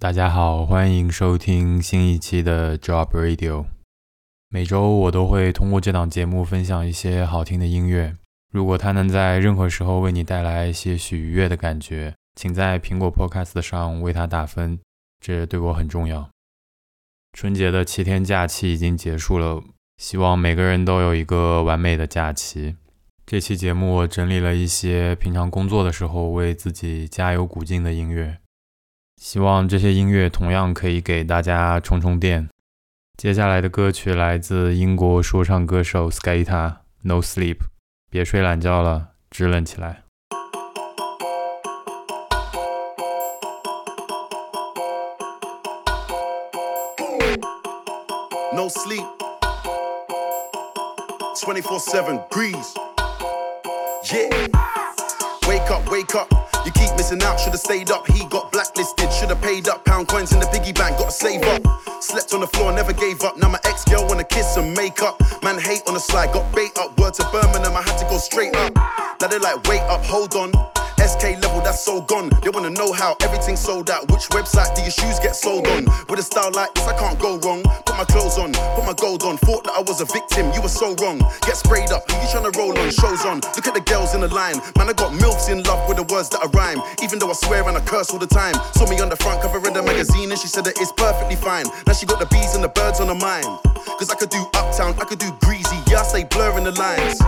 大家好，欢迎收听新一期的 Job Radio。每周我都会通过这档节目分享一些好听的音乐。如果它能在任何时候为你带来些许愉悦的感觉，请在苹果 Podcast 上为它打分，这对我很重要。春节的七天假期已经结束了，希望每个人都有一个完美的假期。这期节目我整理了一些平常工作的时候为自己加油鼓劲的音乐，希望这些音乐同样可以给大家充充电。接下来的歌曲来自英国说唱歌手 Skita No Sleep，别睡懒觉了，支棱起来。No sleep. 24 7 breeze. Yeah. Wake up, wake up. You keep missing out, should've stayed up. He got blacklisted, should've paid up. Pound coins in the piggy bank, gotta save up. Slept on the floor, never gave up. Now my ex girl wanna kiss and make up. Man hate on the slide, got bait up. Word to Birmingham, I had to go straight up. Now they like, wait up, hold on. SK level, that's so gone. They wanna know how everything sold out. Which website do your shoes get sold on? With a style like this, I can't go wrong. Put my clothes on, put my gold on. Thought that I was a victim, you were so wrong. Get sprayed up, you tryna roll on? Shows on. Look at the girls in the line. Man, I got MILFs in love with the words that I rhyme. Even though I swear and I curse all the time. Saw me on the front cover of the magazine and she said that it's perfectly fine. Now she got the bees and the birds on her mind. Cause I could do uptown, I could do greasy. Yeah, I say blurring the lines.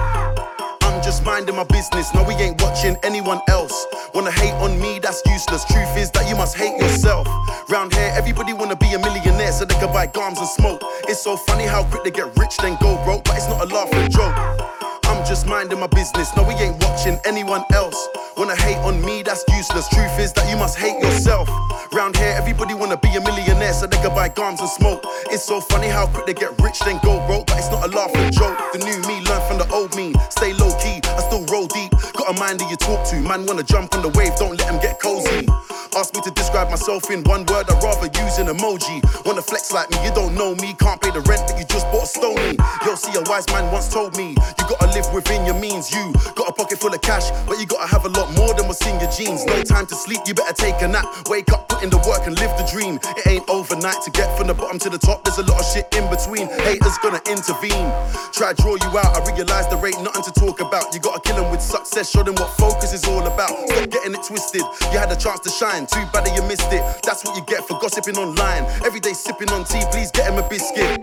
I'm just minding my business. No, we ain't watching anyone else. Wanna hate on me, that's useless. Truth is that you must hate yourself. Round here, everybody wanna be a millionaire so they can buy gums and smoke. It's so funny how quick they get rich, then go broke, but it's not a laughing joke. I'm just minding my business. No, we ain't watching anyone else. Wanna hate on me, that's useless. Truth is that you must hate yourself. Round here, everybody wanna be a millionaire so they can buy guns and smoke. It's so funny how quick they get rich, then go broke, but it's not a laughing joke. The new me learn from the old me. Stay low key, I still roll deep. Got a mind that you talk to. Man wanna jump on the wave, don't let them get cozy. Ask me to describe myself in one word, I'd rather use an emoji. Wanna flex like me, you don't know me. Can't pay the rent, but you just bought a stony. Yo, see, a wise man once told me, you gotta live within your means. You got a pocket full of cash, but you gotta have a lot more than what's in your jeans. No time to sleep, you better take a nap. Wake up, put in the work and live the dream. It ain't overnight to get from the bottom to the top. There's a lot of shit in between. Haters gonna intervene. Try draw you out, I realize there ain't nothing to talk about. You gotta kill them with success, show them what focus is all about. Stop getting it twisted. You had a chance to shine, too bad that you missed it. That's what you get for gossiping online. Every day sipping on tea, please get him a biscuit.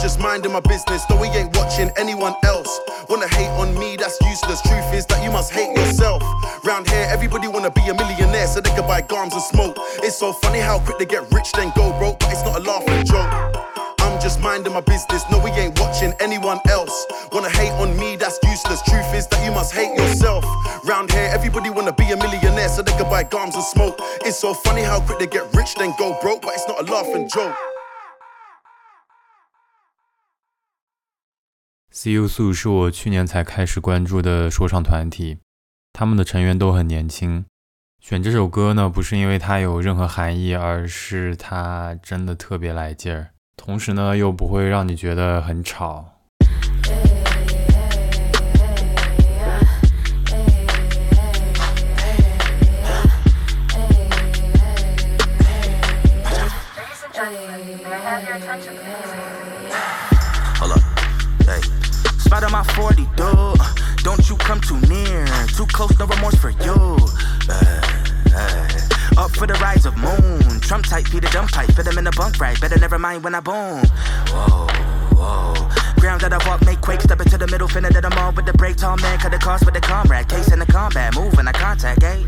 Just minding my business, though we ain't watching anyone else. Wanna hate on me, that's useless. Truth is that you must hate yourself. Round here, everybody wanna be a millionaire so they can buy gums and smoke. It's so funny how quick they get rich, then go broke, but it's not a laughing joke. I'm just minding my business, no, we ain't watching anyone else. Wanna hate on me, that's useless. Truth is that you must hate yourself. Round here, everybody wanna be a millionaire so they can buy gums and smoke. It's so funny how quick they get rich, then go broke, but it's not a laughing joke. See You Soon 是我去年才开始关注的说唱团体，他们的成员都很年轻。选这首歌呢，不是因为它有任何含义，而是它真的特别来劲儿，同时呢又不会让你觉得很吵。40, dude. Don't you come too near. Too close, no remorse for you. Uh, uh. Up for the rise of moon. Trump type, Peter jump pipe. Fit him in the bunk right. Better never mind when I boom. Whoa, whoa. Ground that I walk, make quake. Step into the middle, finna that I'm on with the brake. Tall man, cut the cost with the comrade. Case in the combat. Move when I contact, eh?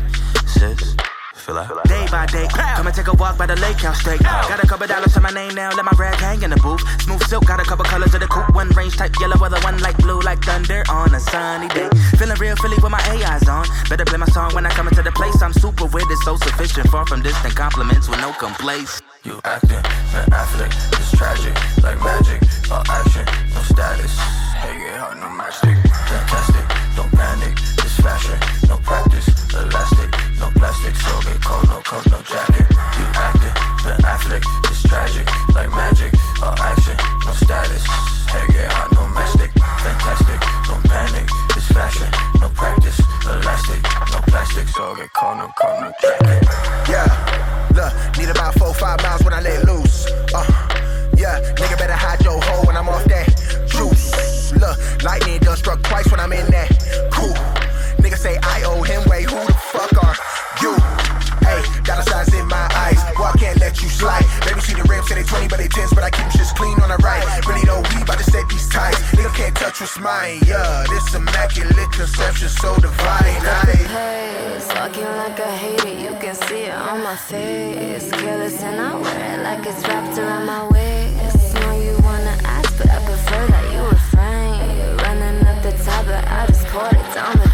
Sis. Day by day, come and take a walk by the lake house straight. Got a couple dollars to my name now, let my rag hang in the booth. Smooth silk, got a couple colors of the coupe. One range type yellow, other one like blue, like thunder on a sunny day. Feeling real Philly with my AIs on. Better play my song when I come into the place. I'm super with it, so sufficient. Far from distant compliments with no complaints. You acting, man, athlete, it's tragic, like magic, all action, no status. Hey,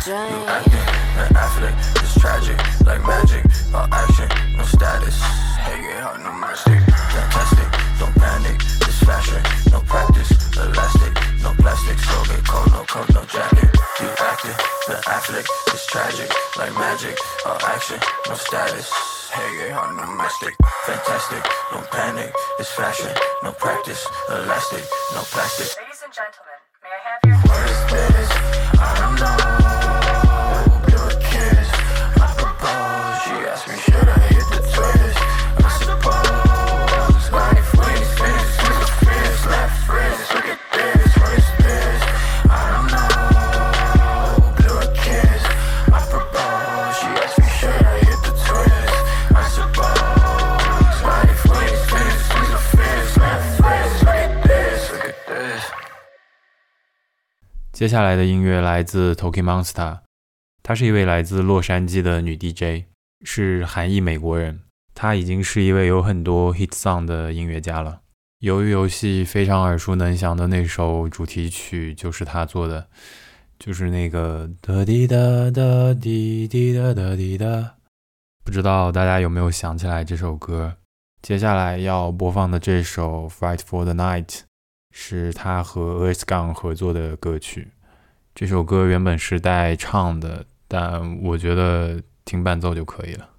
Acting, an athlete, it's tragic, like magic. All action, no status. Hey, get hard, no matchstick. Fantastic, don't panic. It's fashion, no practice. Elastic, no plastic. So get cold, no coat, no jacket. You acting, the athlete, it's tragic, like magic. All action, no status. Hey, get hard, no matchstick. Fantastic, don't panic. It's fashion, no practice. Elastic, no plastic. 接下来的音乐来自 Toki Monster，她是一位来自洛杉矶的女 DJ，是韩裔美国人。她已经是一位有很多 hit song 的音乐家了。鱿鱼游戏非常耳熟能详的那首主题曲就是她做的，就是那个哒滴哒哒滴滴哒哒滴哒。不知道大家有没有想起来这首歌？接下来要播放的这首《Fight for the Night》。是他和 Earth Gang 合作的歌曲。这首歌原本是带唱的，但我觉得听伴奏就可以了。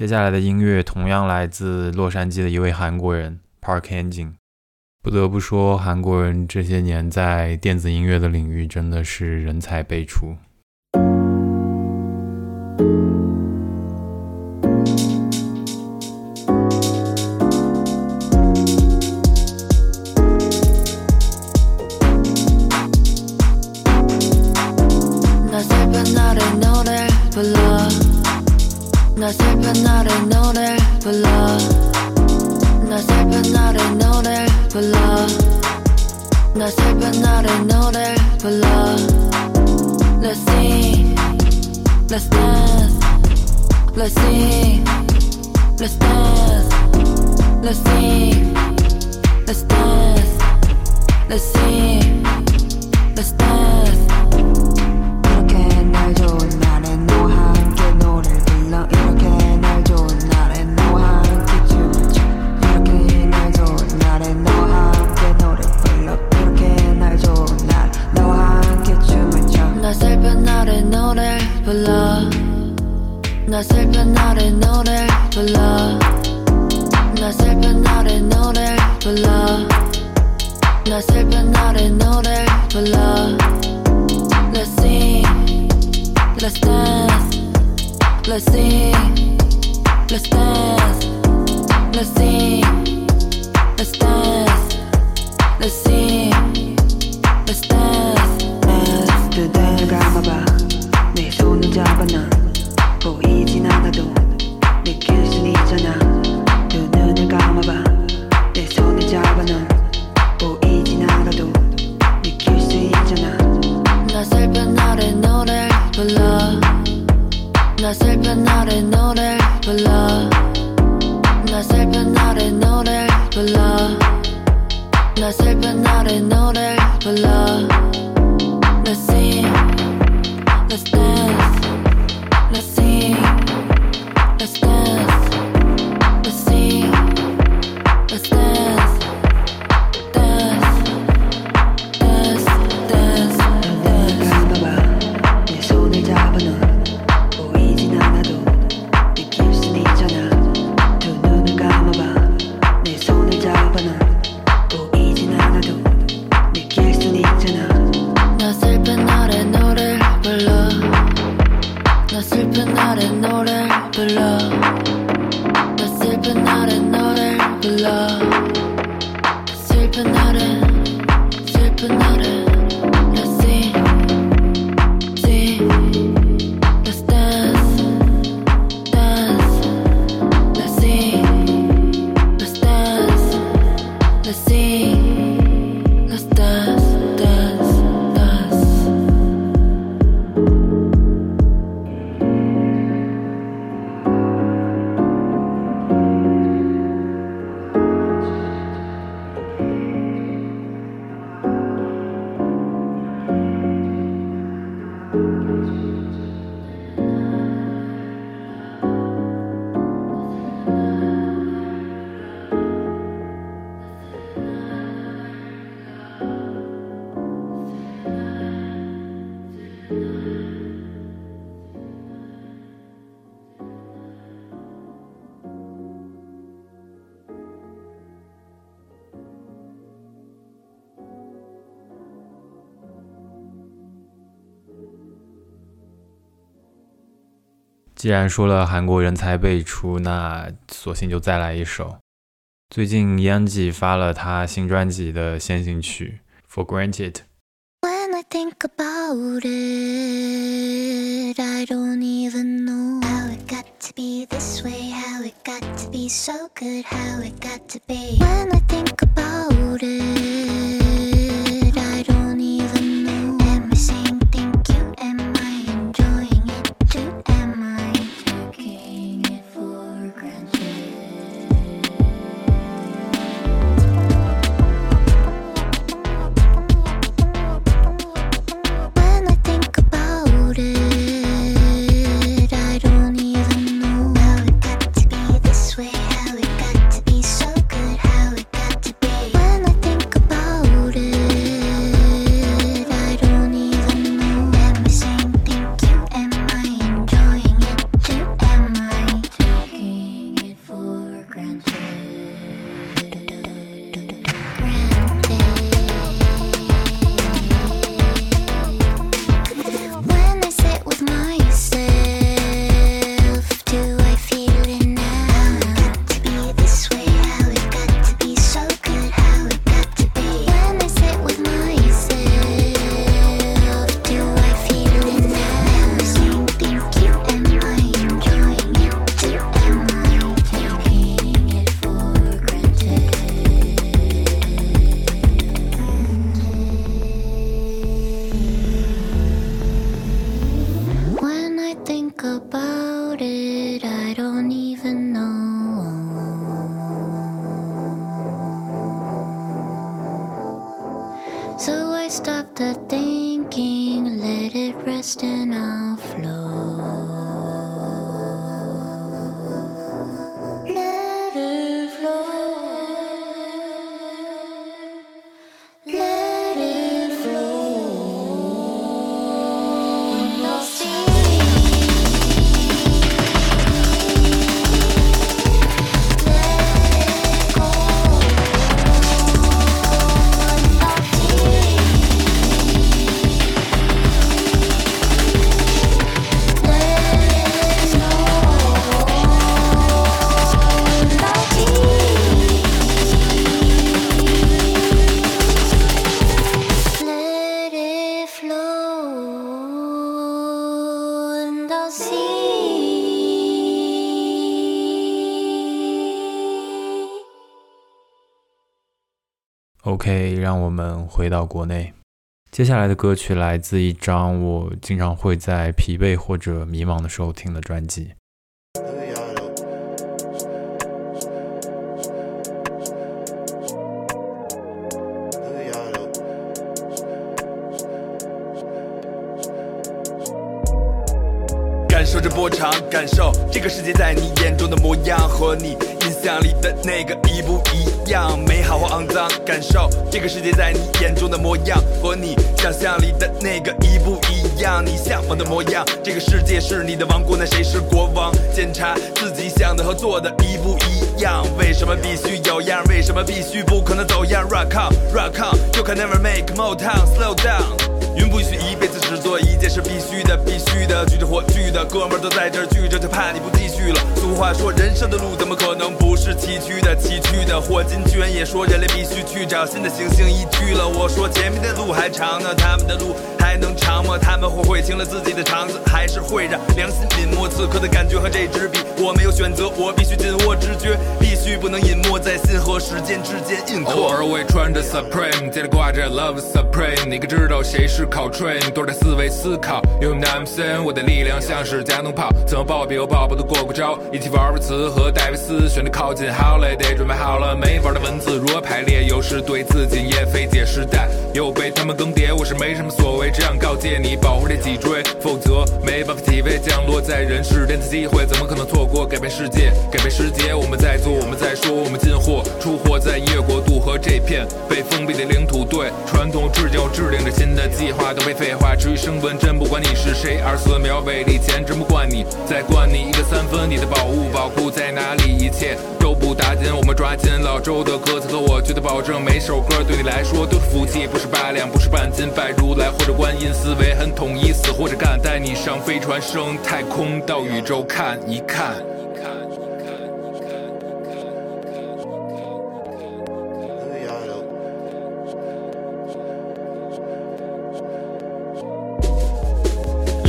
接下来的音乐同样来自洛杉矶的一位韩国人 Park e n g i n e 不得不说，韩国人这些年在电子音乐的领域真的是人才辈出。let's sing, let's dance, let's sing. the door. 既然说了韩国人才辈出那索性就再来一首最近 yangji 发了他新专辑的先行曲 for granted when i think about it i don't even know how it gotta be this way how it gotta be so good how it gotta be OK，让我们回到国内。接下来的歌曲来自一张我经常会在疲惫或者迷茫的时候听的专辑。感受着波长，感受这个世界在你眼中的模样，和你印象里的那个一不一样，美好或肮脏。感受这个世界在你眼中的模样，和你想象里的那个一不一样，你向往的模样。这个世界是你的王国，那谁是国王？检查自己想的和做的一不一样，为什么必须有样？为什么必须不可能走样？Rock on，Rock on，You can never make Motown，Slow down。云不许一辈子只做一件事，必须的，必须的，举着火炬的哥们儿都在这儿聚着，就怕你不继续了。俗话说，人生的路怎么可能不是崎岖的？崎岖的，霍金居然也说，人类必须去找新的行星宜居了。我说前面的路还长呢，他们的路还能长吗？他们会会清了自己的肠子，还是会让良心泯没？此刻的感觉和这支笔，我没有选择，我必须紧握直觉，必须不能隐没在心和时间之间印刻。偶尔我也穿着 Supreme，肩上挂着 Love Supreme，你可知道谁是考 train？多点思维思考，用 NAMSEN 我的力量像是加农炮，怎么暴毙我暴暴都过过招，一起玩玩词和戴维斯，选的靠近 holiday，准备好了，没玩的文字如何排列，有时对自己也费解，时代又被他们更迭，我是没什么所谓，这样告诫你，保护这脊椎，否则没办法体味降落在人世间的机会，怎么可能错过改变世界，改变世界？我们在做，我们在说，我们进货出货在音乐国度和这片被封闭的领土，对传统制定制定着新的计划，都被废话。至于生本真，不管你是谁，二四秒为例，钱真不惯你，再灌你一个三分，你的宝物宝库在哪里？一切都不打紧，我们抓紧老周的歌词和我绝对保证每首歌对你来说都是福气，不是八两，不是半斤，拜如来或者观音，思维很统一，死或者干，带你上飞船升太空，到宇宙看一看。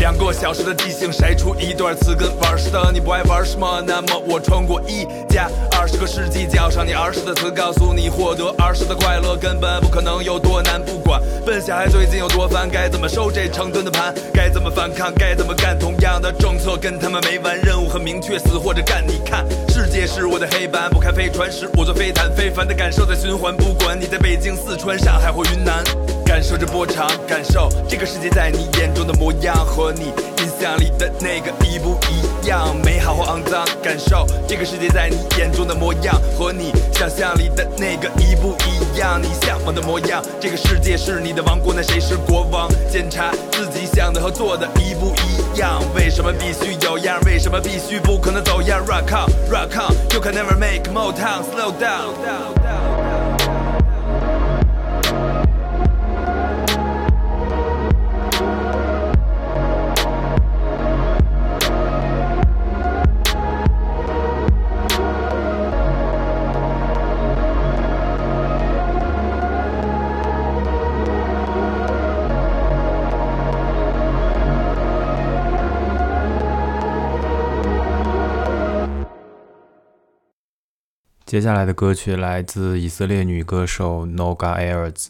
两个小时的即兴筛出一段词跟玩似的，你不爱玩什么？那么我穿过一家二十个世纪，叫上你儿时的词，告诉你获得儿时的快乐根本不可能有多难。不管笨小孩最近有多烦，该怎么收这成吨的盘？该怎么反抗？该怎么干？同样的政策跟他们没完，任务很明确，死或者干。你看，世界是我的黑板，不开飞船时我坐飞毯，非凡的感受在循环。不管你在北京、四川、上海或云南。感受着波长，感受这个世界在你眼中的模样，和你印象里的那个一不一样，美好或肮脏。感受这个世界在你眼中的模样，和你想象里的那个一不一样，你向往的模样。这个世界是你的王国，那谁是国王？检查自己想的和做的一不一样，为什么必须有样？为什么必须不可能走样？Rock on，Rock on，You can never make Motown，Slow down。接下来的歌曲来自以色列女歌手 Noga Ayers。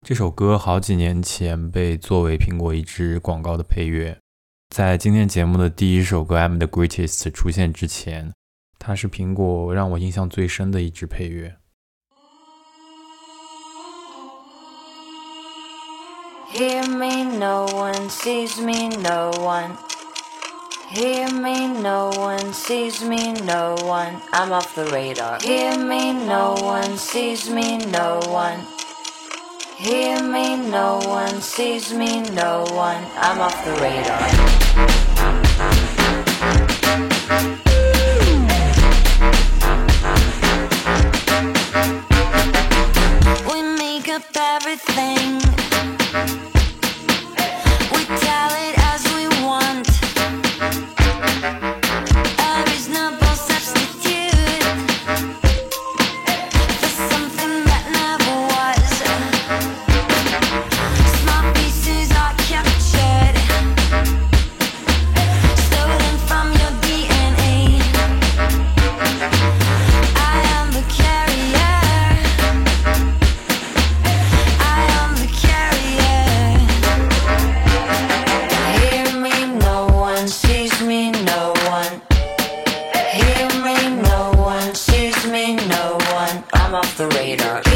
这首歌好几年前被作为苹果一支广告的配乐。在今天节目的第一首歌《I'm the Greatest》出现之前，它是苹果让我印象最深的一支配乐。Hear me, no one sees me, no one. Hear me, no one sees me, no one. I'm off the radar. Hear me, no one sees me, no one. Hear me, no one sees me, no one. I'm off the radar. We make up everything. made up.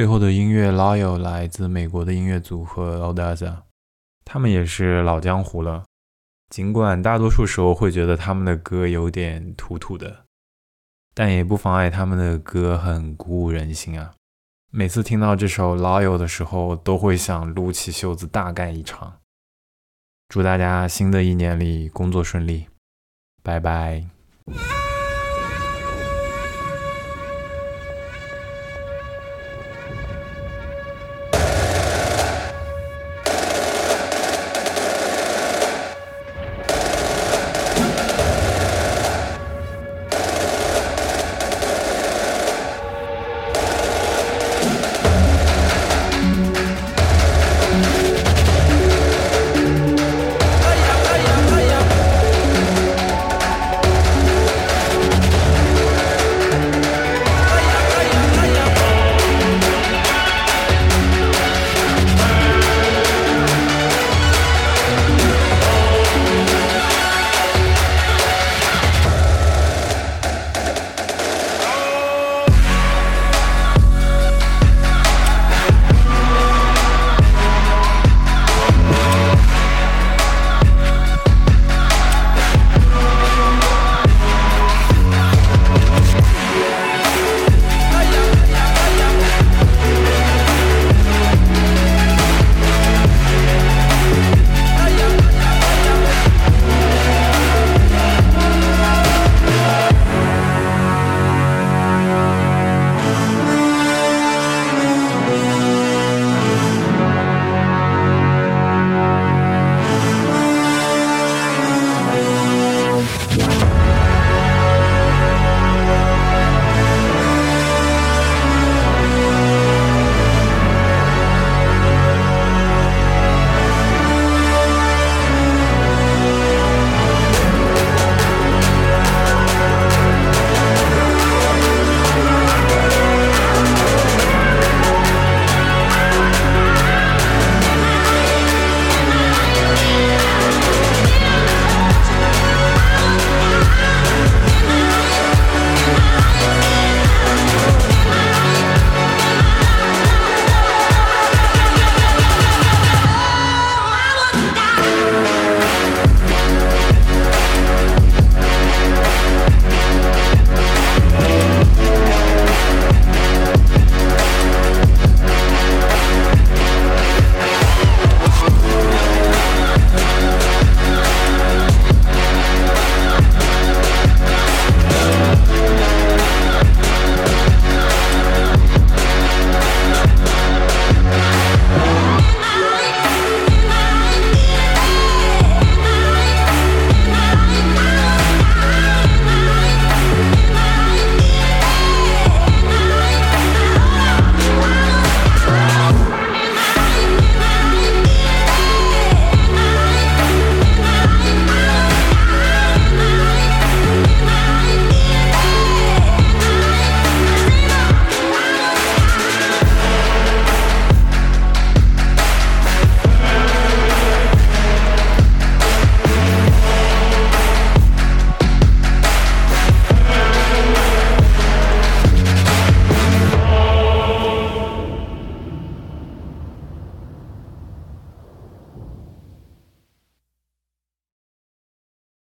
最后的音乐《Loyal》来自美国的音乐组合 Audaza，他们也是老江湖了。尽管大多数时候会觉得他们的歌有点土土的，但也不妨碍他们的歌很鼓舞人心啊。每次听到这首《Loyal》的时候，都会想撸起袖子大干一场。祝大家新的一年里工作顺利，拜拜。